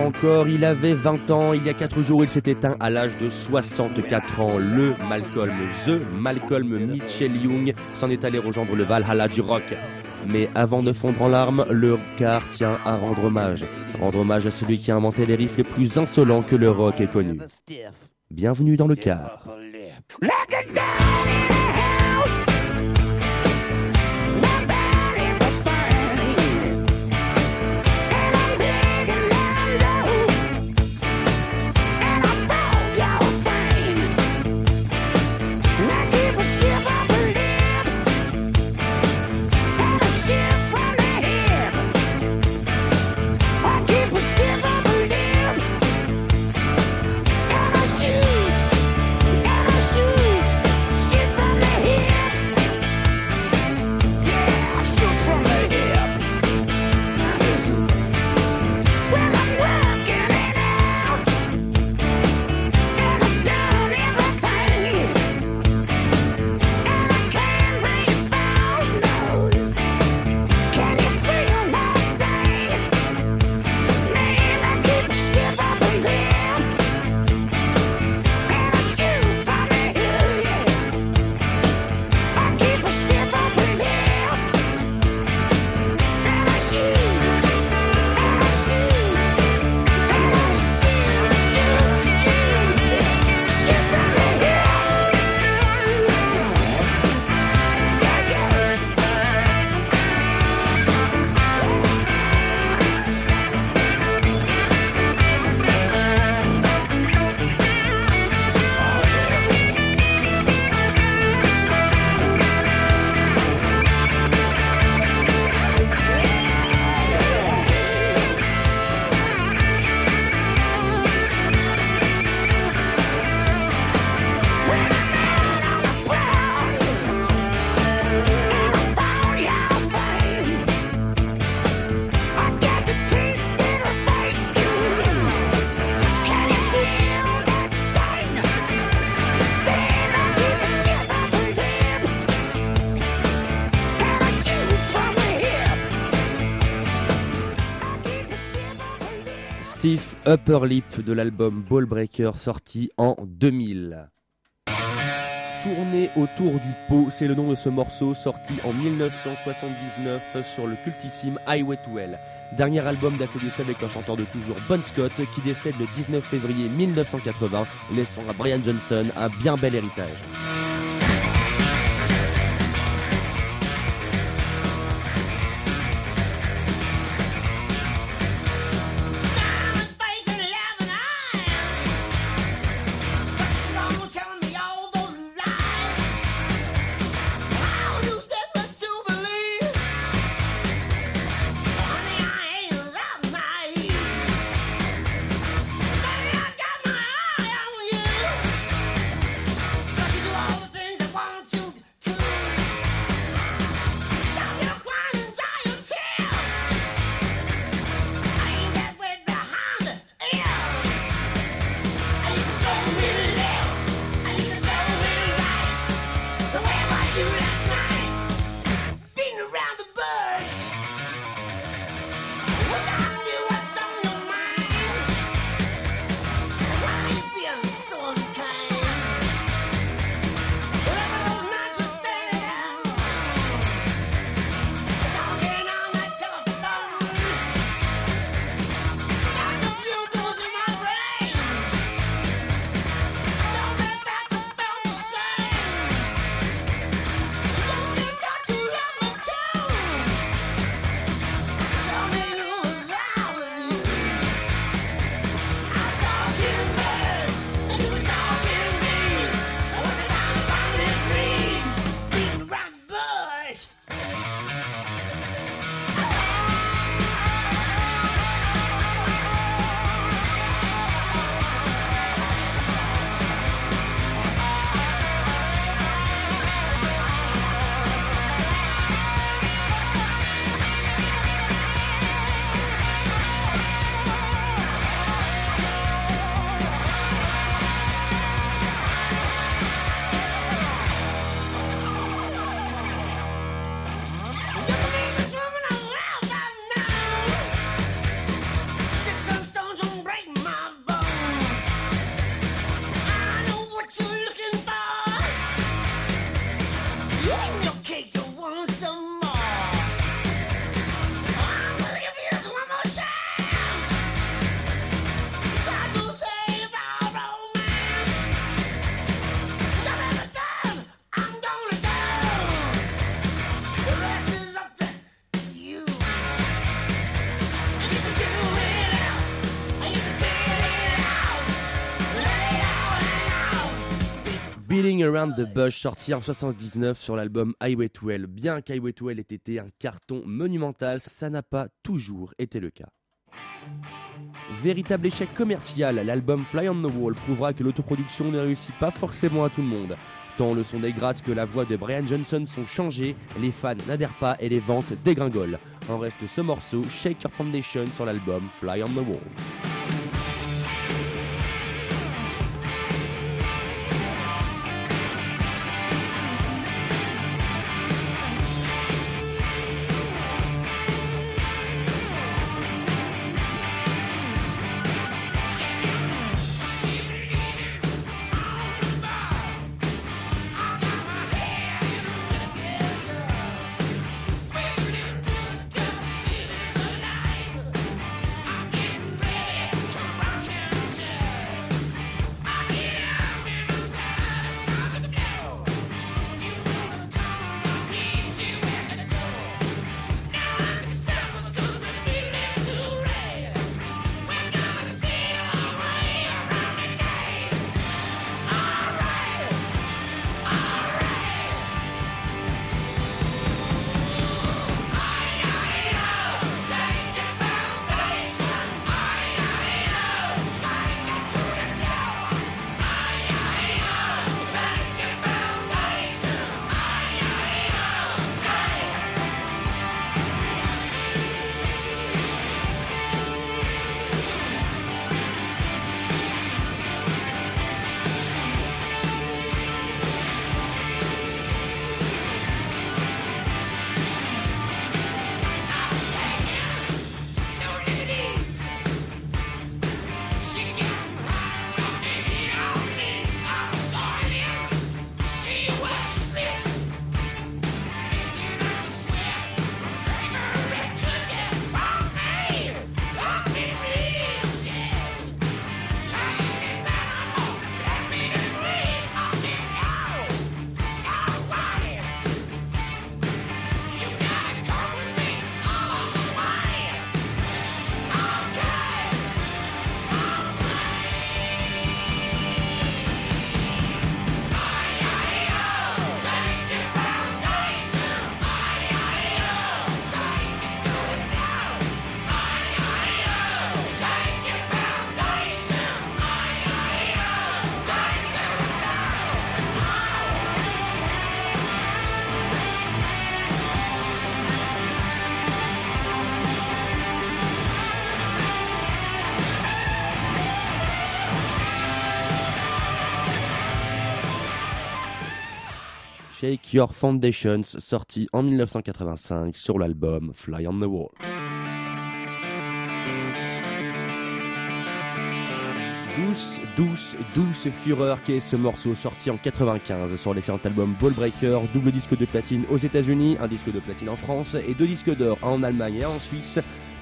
encore, il avait 20 ans, il y a 4 jours il s'est éteint à l'âge de 64 ans. Le Malcolm, The Malcolm Mitchell Young s'en est allé rejoindre le Valhalla du rock. Mais avant de fondre en larmes, le car tient à rendre hommage. Rendre hommage à celui qui a inventé les riffs les plus insolents que le rock ait connus. Bienvenue dans le car. Upper Lip de l'album Ballbreaker sorti en 2000. Tourner autour du pot, c'est le nom de ce morceau sorti en 1979 sur le cultissime Highway to Hell. Dernier album d'ACDC avec un chanteur de toujours Bon Scott qui décède le 19 février 1980, laissant à Brian Johnson un bien bel héritage. Beating Around the Bush, sorti en 79 sur l'album Highway to Hell. Bien qu'Highway to Hell ait été un carton monumental, ça n'a pas toujours été le cas. Véritable échec commercial, l'album Fly on the Wall prouvera que l'autoproduction ne réussit pas forcément à tout le monde. Tant le son dégrade que la voix de Brian Johnson sont changées, les fans n'adhèrent pas et les ventes dégringolent. En reste ce morceau, Shake Your Foundation sur l'album Fly on the Wall. Shake Your Foundations, sorti en 1985 sur l'album Fly on the Wall. Douce, douce, douce fureur qu'est ce morceau sorti en 95 sur l'excellent album Ballbreaker, double disque de platine aux États-Unis, un disque de platine en France et deux disques d'or en Allemagne et en Suisse.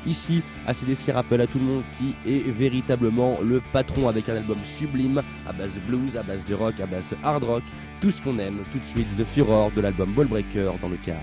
Ici, ACDC rappelle à tout le monde qui est véritablement le patron avec un album sublime à base de blues, à base de rock, à base de hard rock, tout ce qu'on aime, tout de suite The Furor de l'album Ballbreaker dans le cas.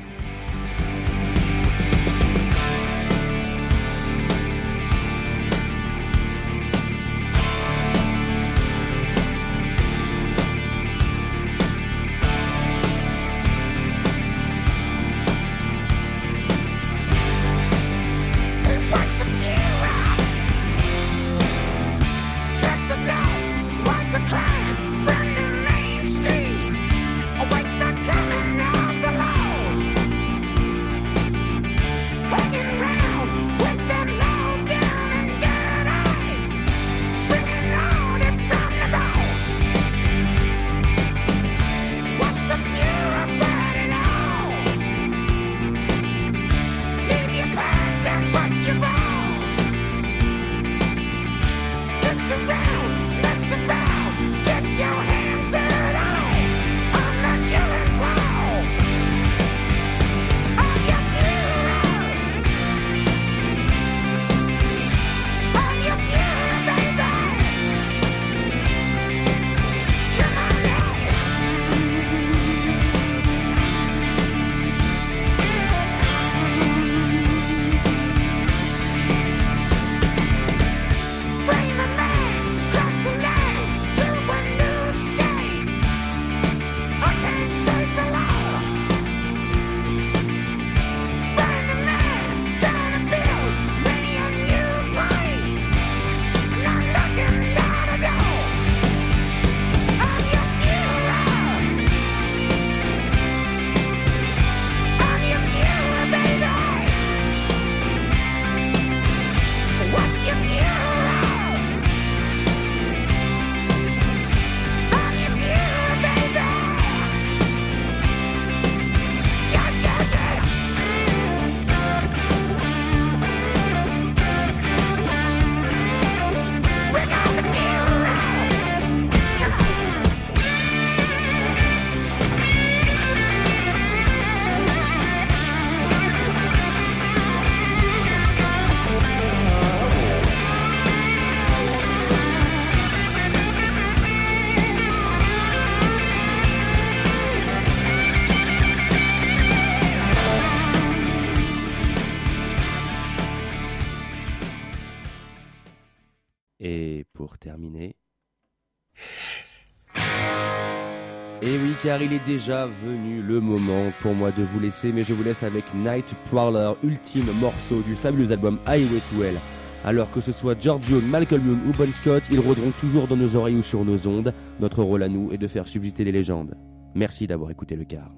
Et pour terminer... Et oui, car il est déjà venu le moment pour moi de vous laisser, mais je vous laisse avec Night Prowler, ultime morceau du fabuleux album Highway to Hell. Alors que ce soit George Jones, Malcolm Young ou Bon Scott, ils rôderont toujours dans nos oreilles ou sur nos ondes. Notre rôle à nous est de faire subsister les légendes. Merci d'avoir écouté le quart.